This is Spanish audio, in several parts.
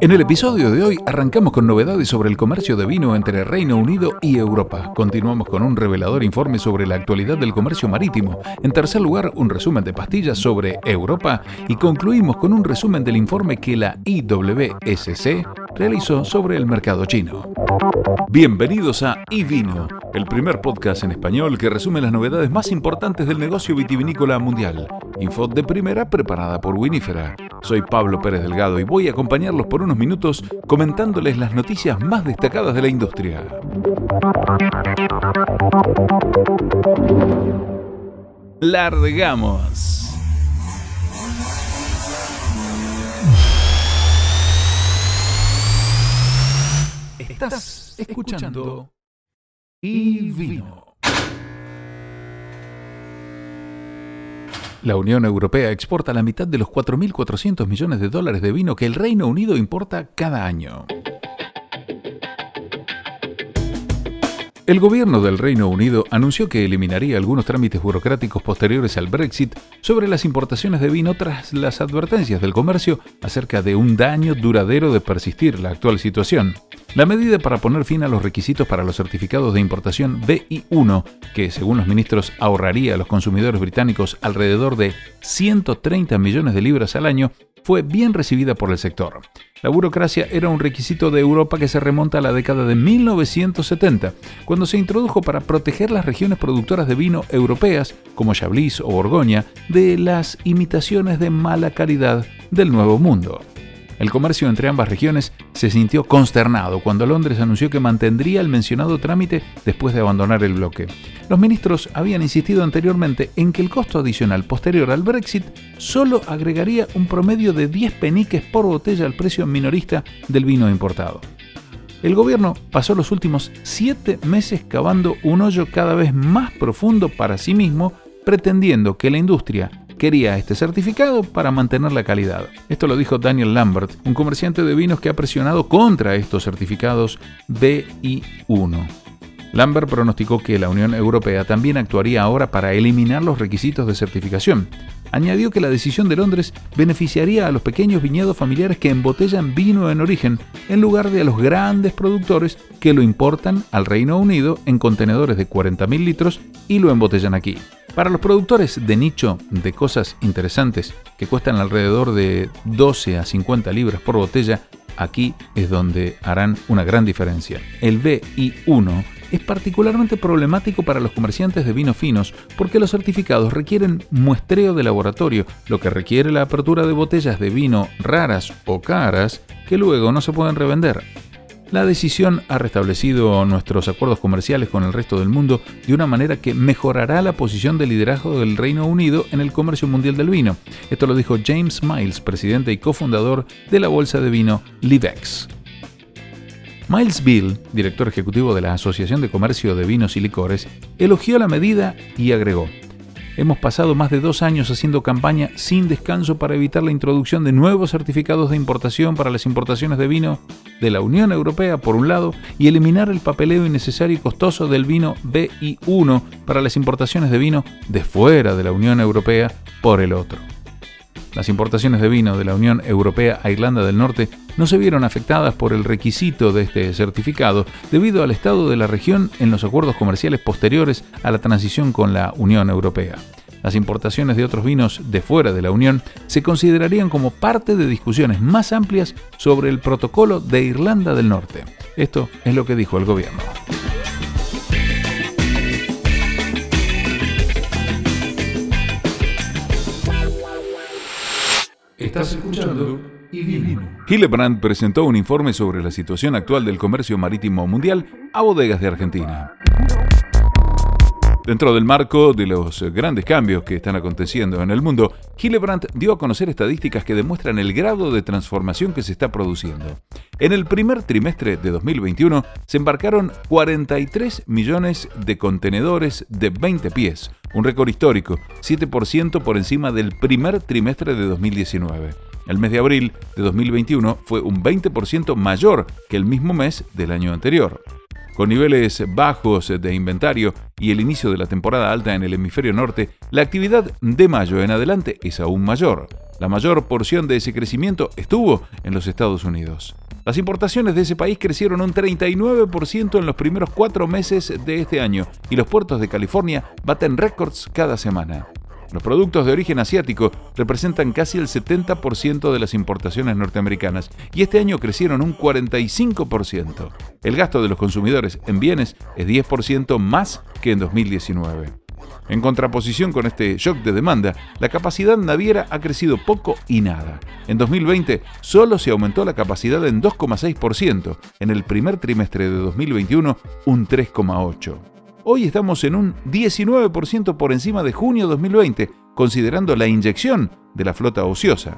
En el episodio de hoy arrancamos con novedades sobre el comercio de vino entre Reino Unido y Europa. Continuamos con un revelador informe sobre la actualidad del comercio marítimo. En tercer lugar, un resumen de pastillas sobre Europa. Y concluimos con un resumen del informe que la IWSC realizó sobre el mercado chino. Bienvenidos a iVino, el primer podcast en español que resume las novedades más importantes del negocio vitivinícola mundial. Info de primera preparada por Winifera. Soy Pablo Pérez Delgado y voy a acompañarlos por unos minutos comentándoles las noticias más destacadas de la industria. Largamos. Estás escuchando y vino. La Unión Europea exporta la mitad de los 4.400 millones de dólares de vino que el Reino Unido importa cada año. El gobierno del Reino Unido anunció que eliminaría algunos trámites burocráticos posteriores al Brexit sobre las importaciones de vino tras las advertencias del comercio acerca de un daño duradero de persistir la actual situación. La medida para poner fin a los requisitos para los certificados de importación BI1, que según los ministros ahorraría a los consumidores británicos alrededor de 130 millones de libras al año, fue bien recibida por el sector. La burocracia era un requisito de Europa que se remonta a la década de 1970, cuando se introdujo para proteger las regiones productoras de vino europeas, como Chablis o Borgoña, de las imitaciones de mala calidad del Nuevo Mundo. El comercio entre ambas regiones se sintió consternado cuando Londres anunció que mantendría el mencionado trámite después de abandonar el bloque. Los ministros habían insistido anteriormente en que el costo adicional posterior al Brexit solo agregaría un promedio de 10 peniques por botella al precio minorista del vino importado. El gobierno pasó los últimos siete meses cavando un hoyo cada vez más profundo para sí mismo, pretendiendo que la industria quería este certificado para mantener la calidad. Esto lo dijo Daniel Lambert, un comerciante de vinos que ha presionado contra estos certificados BI1. Lambert pronosticó que la Unión Europea también actuaría ahora para eliminar los requisitos de certificación. Añadió que la decisión de Londres beneficiaría a los pequeños viñedos familiares que embotellan vino en origen, en lugar de a los grandes productores que lo importan al Reino Unido en contenedores de 40.000 litros y lo embotellan aquí. Para los productores de nicho de cosas interesantes que cuestan alrededor de 12 a 50 libras por botella, aquí es donde harán una gran diferencia. El BI1 es particularmente problemático para los comerciantes de vinos finos porque los certificados requieren muestreo de laboratorio, lo que requiere la apertura de botellas de vino raras o caras que luego no se pueden revender. La decisión ha restablecido nuestros acuerdos comerciales con el resto del mundo de una manera que mejorará la posición de liderazgo del Reino Unido en el comercio mundial del vino. Esto lo dijo James Miles, presidente y cofundador de la bolsa de vino Livex. Miles Bill, director ejecutivo de la Asociación de Comercio de Vinos y Licores, elogió la medida y agregó, Hemos pasado más de dos años haciendo campaña sin descanso para evitar la introducción de nuevos certificados de importación para las importaciones de vino de la Unión Europea por un lado y eliminar el papeleo innecesario y costoso del vino BI1 para las importaciones de vino de fuera de la Unión Europea por el otro. Las importaciones de vino de la Unión Europea a Irlanda del Norte no se vieron afectadas por el requisito de este certificado debido al estado de la región en los acuerdos comerciales posteriores a la transición con la Unión Europea. Las importaciones de otros vinos de fuera de la Unión se considerarían como parte de discusiones más amplias sobre el protocolo de Irlanda del Norte. Esto es lo que dijo el gobierno. Estás escuchando Hillebrand presentó un informe sobre la situación actual del comercio marítimo mundial a bodegas de Argentina. Dentro del marco de los grandes cambios que están aconteciendo en el mundo, Hillebrand dio a conocer estadísticas que demuestran el grado de transformación que se está produciendo. En el primer trimestre de 2021 se embarcaron 43 millones de contenedores de 20 pies, un récord histórico, 7% por encima del primer trimestre de 2019. El mes de abril de 2021 fue un 20% mayor que el mismo mes del año anterior. Con niveles bajos de inventario y el inicio de la temporada alta en el hemisferio norte, la actividad de mayo en adelante es aún mayor. La mayor porción de ese crecimiento estuvo en los Estados Unidos. Las importaciones de ese país crecieron un 39% en los primeros cuatro meses de este año y los puertos de California baten récords cada semana. Los productos de origen asiático representan casi el 70% de las importaciones norteamericanas y este año crecieron un 45%. El gasto de los consumidores en bienes es 10% más que en 2019. En contraposición con este shock de demanda, la capacidad naviera ha crecido poco y nada. En 2020 solo se aumentó la capacidad en 2,6%, en el primer trimestre de 2021 un 3,8%. Hoy estamos en un 19% por encima de junio 2020, considerando la inyección de la flota ociosa.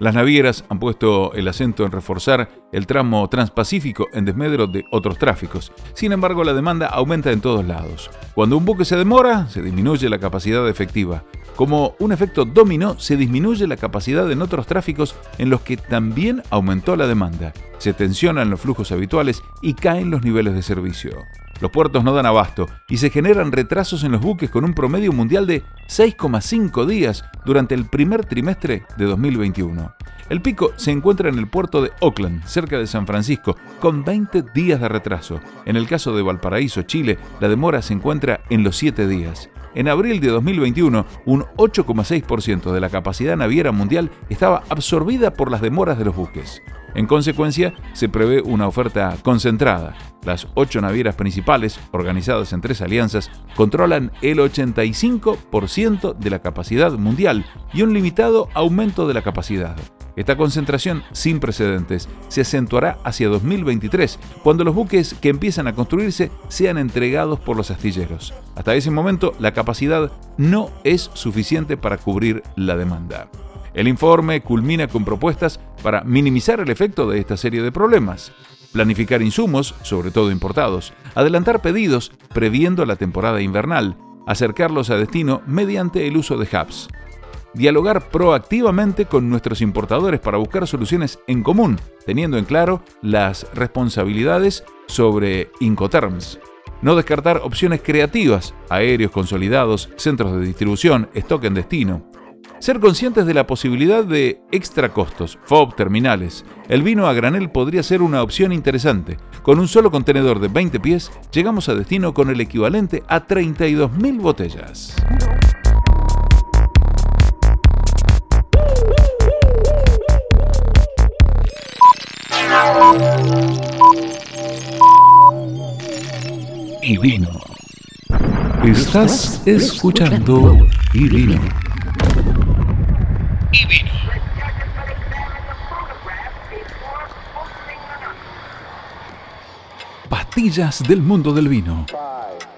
Las navieras han puesto el acento en reforzar el tramo transpacífico en desmedro de otros tráficos. Sin embargo, la demanda aumenta en todos lados. Cuando un buque se demora, se disminuye la capacidad efectiva. Como un efecto dominó, se disminuye la capacidad en otros tráficos en los que también aumentó la demanda. Se tensionan los flujos habituales y caen los niveles de servicio. Los puertos no dan abasto y se generan retrasos en los buques con un promedio mundial de 6,5 días durante el primer trimestre de 2021. El pico se encuentra en el puerto de Oakland, cerca de San Francisco, con 20 días de retraso. En el caso de Valparaíso, Chile, la demora se encuentra en los 7 días. En abril de 2021, un 8,6% de la capacidad naviera mundial estaba absorbida por las demoras de los buques. En consecuencia, se prevé una oferta concentrada. Las ocho navieras principales, organizadas en tres alianzas, controlan el 85% de la capacidad mundial y un limitado aumento de la capacidad. Esta concentración sin precedentes se acentuará hacia 2023, cuando los buques que empiezan a construirse sean entregados por los astilleros. Hasta ese momento, la capacidad no es suficiente para cubrir la demanda. El informe culmina con propuestas para minimizar el efecto de esta serie de problemas. Planificar insumos, sobre todo importados, adelantar pedidos previendo la temporada invernal, acercarlos a destino mediante el uso de hubs. Dialogar proactivamente con nuestros importadores para buscar soluciones en común, teniendo en claro las responsabilidades sobre Incoterms. No descartar opciones creativas, aéreos consolidados, centros de distribución, stock en destino. Ser conscientes de la posibilidad de extra costos, FOB terminales. El vino a granel podría ser una opción interesante. Con un solo contenedor de 20 pies, llegamos a destino con el equivalente a 32.000 botellas. Y vino. Estás escuchando y vino. Pastillas del mundo del vino.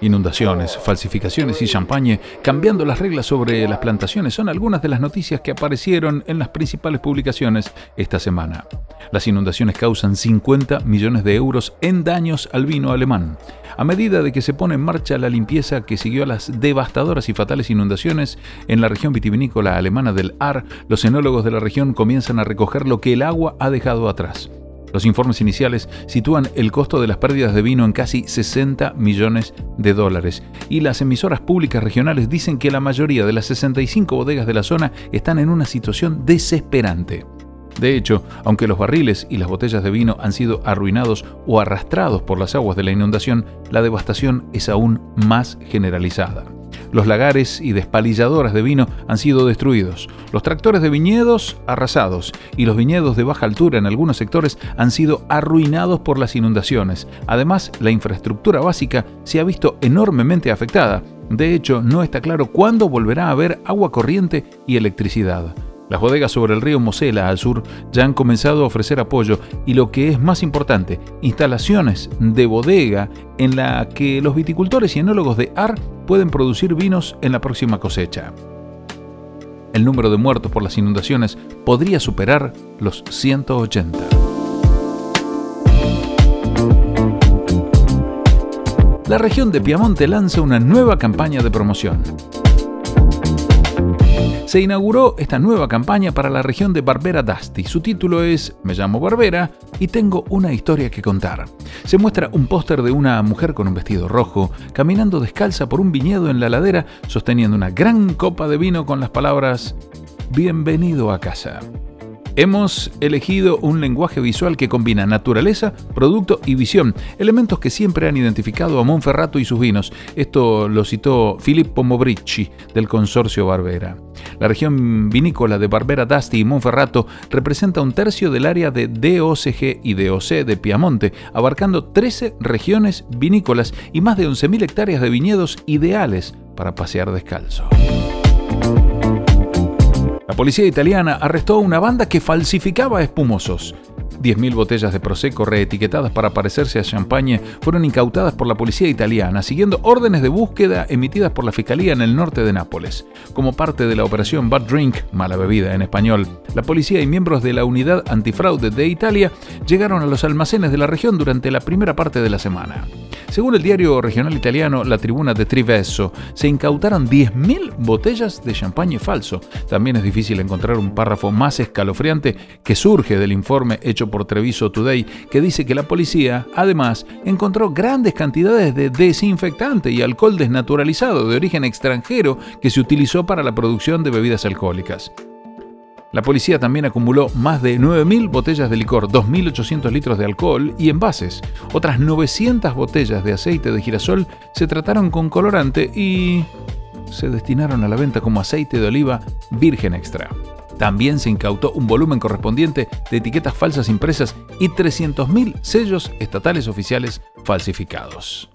Inundaciones, falsificaciones y champagne, cambiando las reglas sobre las plantaciones son algunas de las noticias que aparecieron en las principales publicaciones esta semana. Las inundaciones causan 50 millones de euros en daños al vino alemán. A medida de que se pone en marcha la limpieza que siguió a las devastadoras y fatales inundaciones en la región vitivinícola alemana del Ar, los enólogos de la región comienzan a recoger lo que el agua ha dejado atrás. Los informes iniciales sitúan el costo de las pérdidas de vino en casi 60 millones de dólares y las emisoras públicas regionales dicen que la mayoría de las 65 bodegas de la zona están en una situación desesperante. De hecho, aunque los barriles y las botellas de vino han sido arruinados o arrastrados por las aguas de la inundación, la devastación es aún más generalizada. Los lagares y despalilladoras de vino han sido destruidos, los tractores de viñedos arrasados y los viñedos de baja altura en algunos sectores han sido arruinados por las inundaciones. Además, la infraestructura básica se ha visto enormemente afectada. De hecho, no está claro cuándo volverá a haber agua corriente y electricidad. Las bodegas sobre el río Mosela al sur ya han comenzado a ofrecer apoyo y lo que es más importante, instalaciones de bodega en la que los viticultores y enólogos de AR pueden producir vinos en la próxima cosecha. El número de muertos por las inundaciones podría superar los 180. La región de Piamonte lanza una nueva campaña de promoción se inauguró esta nueva campaña para la región de Barbera d'Asti. Su título es Me llamo Barbera y tengo una historia que contar. Se muestra un póster de una mujer con un vestido rojo, caminando descalza por un viñedo en la ladera, sosteniendo una gran copa de vino con las palabras Bienvenido a casa. Hemos elegido un lenguaje visual que combina naturaleza, producto y visión, elementos que siempre han identificado a Monferrato y sus vinos. Esto lo citó Filippo Mobricci del consorcio Barbera. La región vinícola de Barbera d'Asti y Monferrato representa un tercio del área de DOCG y DOC de Piamonte, abarcando 13 regiones vinícolas y más de 11.000 hectáreas de viñedos ideales para pasear descalzo. La policía italiana arrestó a una banda que falsificaba espumosos. 10.000 botellas de Prosecco reetiquetadas para parecerse a champagne fueron incautadas por la policía italiana, siguiendo órdenes de búsqueda emitidas por la Fiscalía en el norte de Nápoles. Como parte de la operación Bad Drink, mala bebida en español, la policía y miembros de la unidad antifraude de Italia llegaron a los almacenes de la región durante la primera parte de la semana. Según el diario regional italiano La Tribuna de Trivesso, se incautaron 10.000 botellas de champagne falso. También es difícil encontrar un párrafo más escalofriante que surge del informe hecho por Treviso Today, que dice que la policía, además, encontró grandes cantidades de desinfectante y alcohol desnaturalizado de origen extranjero que se utilizó para la producción de bebidas alcohólicas. La policía también acumuló más de 9.000 botellas de licor, 2.800 litros de alcohol y envases. Otras 900 botellas de aceite de girasol se trataron con colorante y se destinaron a la venta como aceite de oliva virgen extra. También se incautó un volumen correspondiente de etiquetas falsas impresas y 300.000 sellos estatales oficiales falsificados.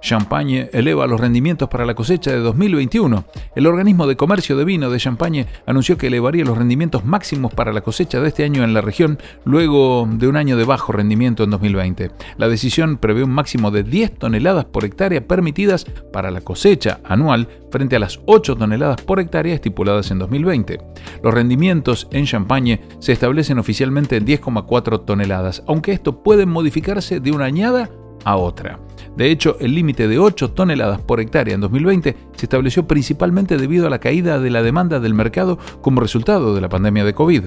Champagne eleva los rendimientos para la cosecha de 2021. El organismo de comercio de vino de Champagne anunció que elevaría los rendimientos máximos para la cosecha de este año en la región luego de un año de bajo rendimiento en 2020. La decisión prevé un máximo de 10 toneladas por hectárea permitidas para la cosecha anual frente a las 8 toneladas por hectárea estipuladas en 2020. Los rendimientos en Champagne se establecen oficialmente en 10,4 toneladas, aunque esto puede modificarse de una añada a otra. De hecho, el límite de 8 toneladas por hectárea en 2020 se estableció principalmente debido a la caída de la demanda del mercado como resultado de la pandemia de COVID.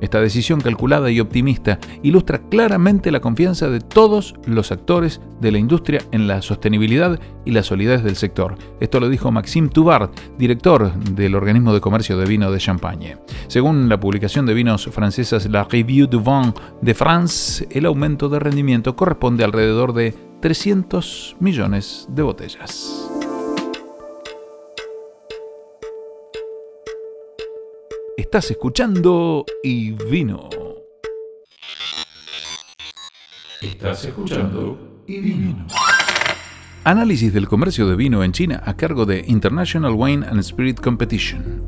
Esta decisión calculada y optimista ilustra claramente la confianza de todos los actores de la industria en la sostenibilidad y la solidez del sector. Esto lo dijo Maxime Tubard, director del organismo de comercio de vino de Champagne. Según la publicación de vinos francesas La Revue du Vin de France, el aumento de rendimiento corresponde alrededor de 300 millones de botellas. Estás escuchando y vino. Estás escuchando y vino. Análisis del comercio de vino en China a cargo de International Wine and Spirit Competition.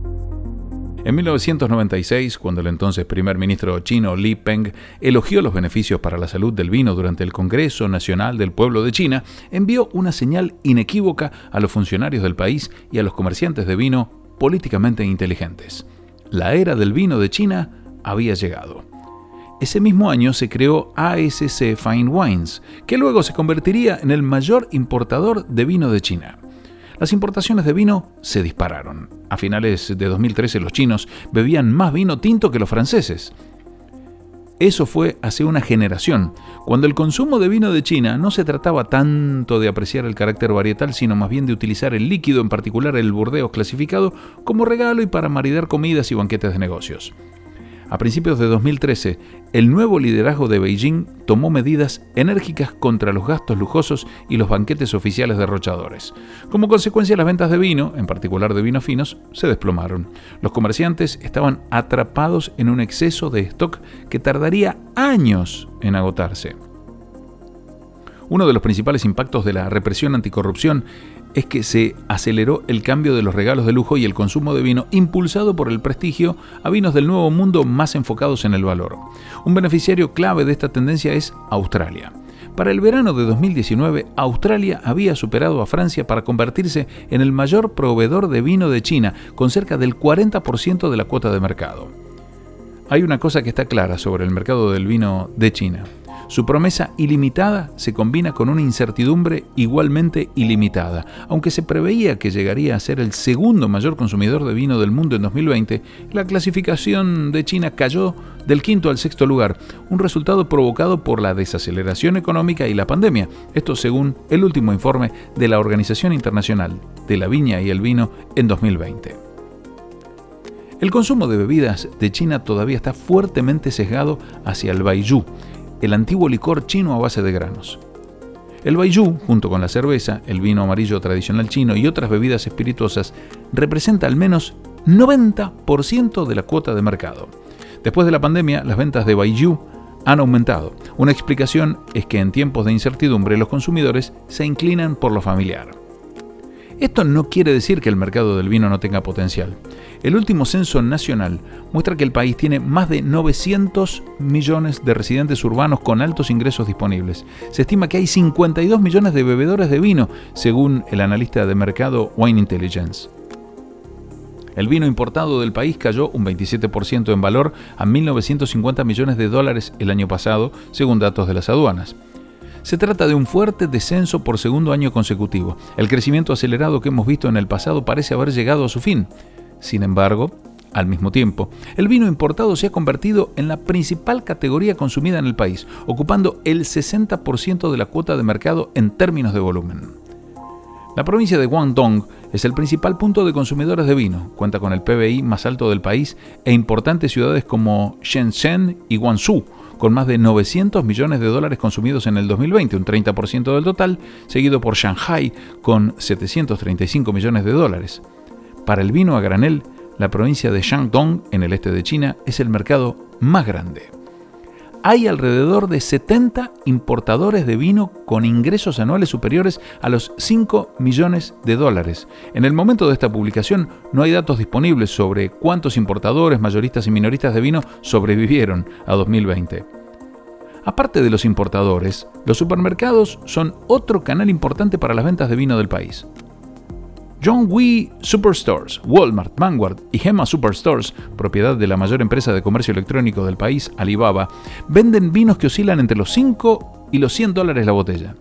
En 1996, cuando el entonces primer ministro chino Li Peng elogió los beneficios para la salud del vino durante el Congreso Nacional del Pueblo de China, envió una señal inequívoca a los funcionarios del país y a los comerciantes de vino políticamente inteligentes. La era del vino de China había llegado. Ese mismo año se creó ASC Fine Wines, que luego se convertiría en el mayor importador de vino de China las importaciones de vino se dispararon. A finales de 2013 los chinos bebían más vino tinto que los franceses. Eso fue hace una generación, cuando el consumo de vino de China no se trataba tanto de apreciar el carácter varietal, sino más bien de utilizar el líquido, en particular el burdeos clasificado, como regalo y para maridar comidas y banquetes de negocios. A principios de 2013, el nuevo liderazgo de Beijing tomó medidas enérgicas contra los gastos lujosos y los banquetes oficiales derrochadores. Como consecuencia, las ventas de vino, en particular de vinos finos, se desplomaron. Los comerciantes estaban atrapados en un exceso de stock que tardaría años en agotarse. Uno de los principales impactos de la represión anticorrupción es que se aceleró el cambio de los regalos de lujo y el consumo de vino impulsado por el prestigio a vinos del Nuevo Mundo más enfocados en el valor. Un beneficiario clave de esta tendencia es Australia. Para el verano de 2019, Australia había superado a Francia para convertirse en el mayor proveedor de vino de China, con cerca del 40% de la cuota de mercado. Hay una cosa que está clara sobre el mercado del vino de China. Su promesa ilimitada se combina con una incertidumbre igualmente ilimitada. Aunque se preveía que llegaría a ser el segundo mayor consumidor de vino del mundo en 2020, la clasificación de China cayó del quinto al sexto lugar, un resultado provocado por la desaceleración económica y la pandemia. Esto según el último informe de la Organización Internacional de la Viña y el Vino en 2020. El consumo de bebidas de China todavía está fuertemente sesgado hacia el baijiu, el antiguo licor chino a base de granos. El baijiu, junto con la cerveza, el vino amarillo tradicional chino y otras bebidas espirituosas, representa al menos 90% de la cuota de mercado. Después de la pandemia, las ventas de baijiu han aumentado. Una explicación es que en tiempos de incertidumbre los consumidores se inclinan por lo familiar. Esto no quiere decir que el mercado del vino no tenga potencial. El último censo nacional muestra que el país tiene más de 900 millones de residentes urbanos con altos ingresos disponibles. Se estima que hay 52 millones de bebedores de vino, según el analista de mercado Wine Intelligence. El vino importado del país cayó un 27% en valor a 1.950 millones de dólares el año pasado, según datos de las aduanas. Se trata de un fuerte descenso por segundo año consecutivo. El crecimiento acelerado que hemos visto en el pasado parece haber llegado a su fin. Sin embargo, al mismo tiempo, el vino importado se ha convertido en la principal categoría consumida en el país, ocupando el 60% de la cuota de mercado en términos de volumen. La provincia de Guangdong es el principal punto de consumidores de vino, cuenta con el PBI más alto del país e importantes ciudades como Shenzhen y Guangzhou, con más de 900 millones de dólares consumidos en el 2020, un 30% del total, seguido por Shanghai con 735 millones de dólares. Para el vino a granel, la provincia de Shandong, en el este de China, es el mercado más grande. Hay alrededor de 70 importadores de vino con ingresos anuales superiores a los 5 millones de dólares. En el momento de esta publicación no hay datos disponibles sobre cuántos importadores, mayoristas y minoristas de vino sobrevivieron a 2020. Aparte de los importadores, los supermercados son otro canal importante para las ventas de vino del país. John Wee Superstores, Walmart, Vanguard y Gemma Superstores, propiedad de la mayor empresa de comercio electrónico del país, Alibaba, venden vinos que oscilan entre los 5 y los 100 dólares la botella.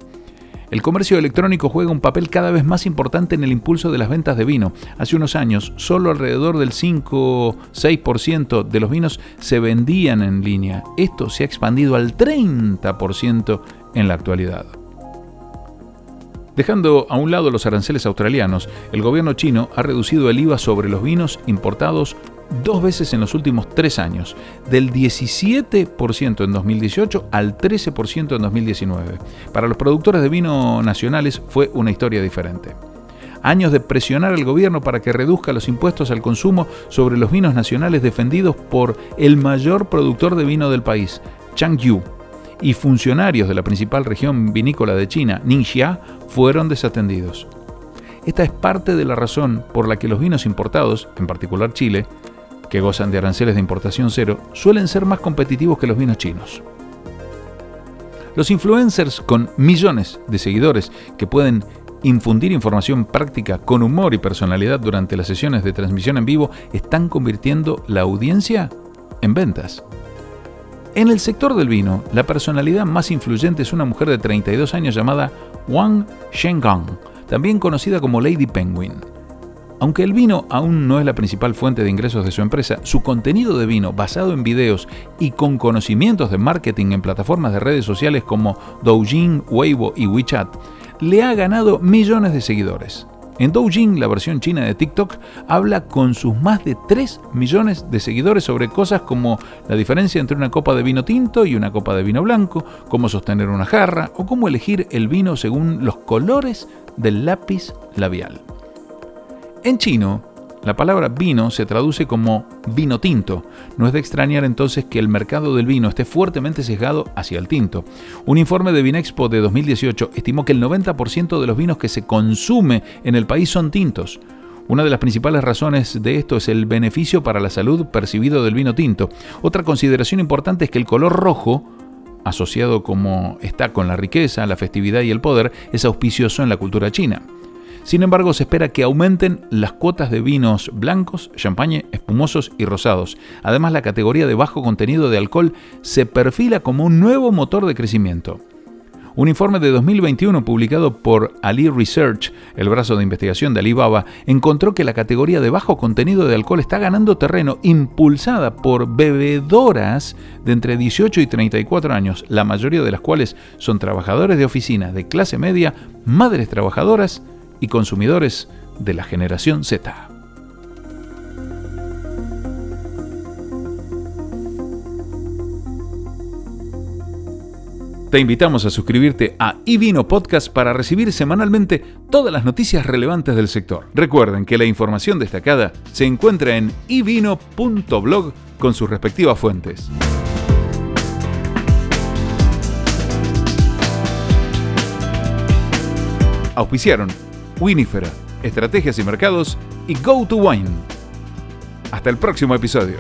El comercio electrónico juega un papel cada vez más importante en el impulso de las ventas de vino. Hace unos años, solo alrededor del 5-6% de los vinos se vendían en línea. Esto se ha expandido al 30% en la actualidad. Dejando a un lado los aranceles australianos, el gobierno chino ha reducido el IVA sobre los vinos importados dos veces en los últimos tres años, del 17% en 2018 al 13% en 2019. Para los productores de vino nacionales fue una historia diferente. Años de presionar al gobierno para que reduzca los impuestos al consumo sobre los vinos nacionales defendidos por el mayor productor de vino del país, Changyu, y funcionarios de la principal región vinícola de China, Ningxia, fueron desatendidos. Esta es parte de la razón por la que los vinos importados, en particular Chile, que gozan de aranceles de importación cero, suelen ser más competitivos que los vinos chinos. Los influencers con millones de seguidores que pueden infundir información práctica con humor y personalidad durante las sesiones de transmisión en vivo están convirtiendo la audiencia en ventas. En el sector del vino, la personalidad más influyente es una mujer de 32 años llamada Wang Shenggang, también conocida como Lady Penguin. Aunque el vino aún no es la principal fuente de ingresos de su empresa, su contenido de vino basado en videos y con conocimientos de marketing en plataformas de redes sociales como Douyin, Weibo y WeChat le ha ganado millones de seguidores. En Douyin, la versión china de TikTok, habla con sus más de 3 millones de seguidores sobre cosas como la diferencia entre una copa de vino tinto y una copa de vino blanco, cómo sostener una jarra o cómo elegir el vino según los colores del lápiz labial. En chino, la palabra vino se traduce como vino tinto. No es de extrañar entonces que el mercado del vino esté fuertemente sesgado hacia el tinto. Un informe de Vinexpo de 2018 estimó que el 90% de los vinos que se consume en el país son tintos. Una de las principales razones de esto es el beneficio para la salud percibido del vino tinto. Otra consideración importante es que el color rojo, asociado como está con la riqueza, la festividad y el poder, es auspicioso en la cultura china. Sin embargo, se espera que aumenten las cuotas de vinos blancos, champagne, espumosos y rosados. Además, la categoría de bajo contenido de alcohol se perfila como un nuevo motor de crecimiento. Un informe de 2021 publicado por Ali Research, el brazo de investigación de Alibaba, encontró que la categoría de bajo contenido de alcohol está ganando terreno impulsada por bebedoras de entre 18 y 34 años, la mayoría de las cuales son trabajadores de oficina de clase media, madres trabajadoras y consumidores de la generación Z. Te invitamos a suscribirte a iVino Podcast para recibir semanalmente todas las noticias relevantes del sector. Recuerden que la información destacada se encuentra en ivino.blog con sus respectivas fuentes. Auspiciaron Winifera, Estrategias y Mercados y Go to Wine. Hasta el próximo episodio.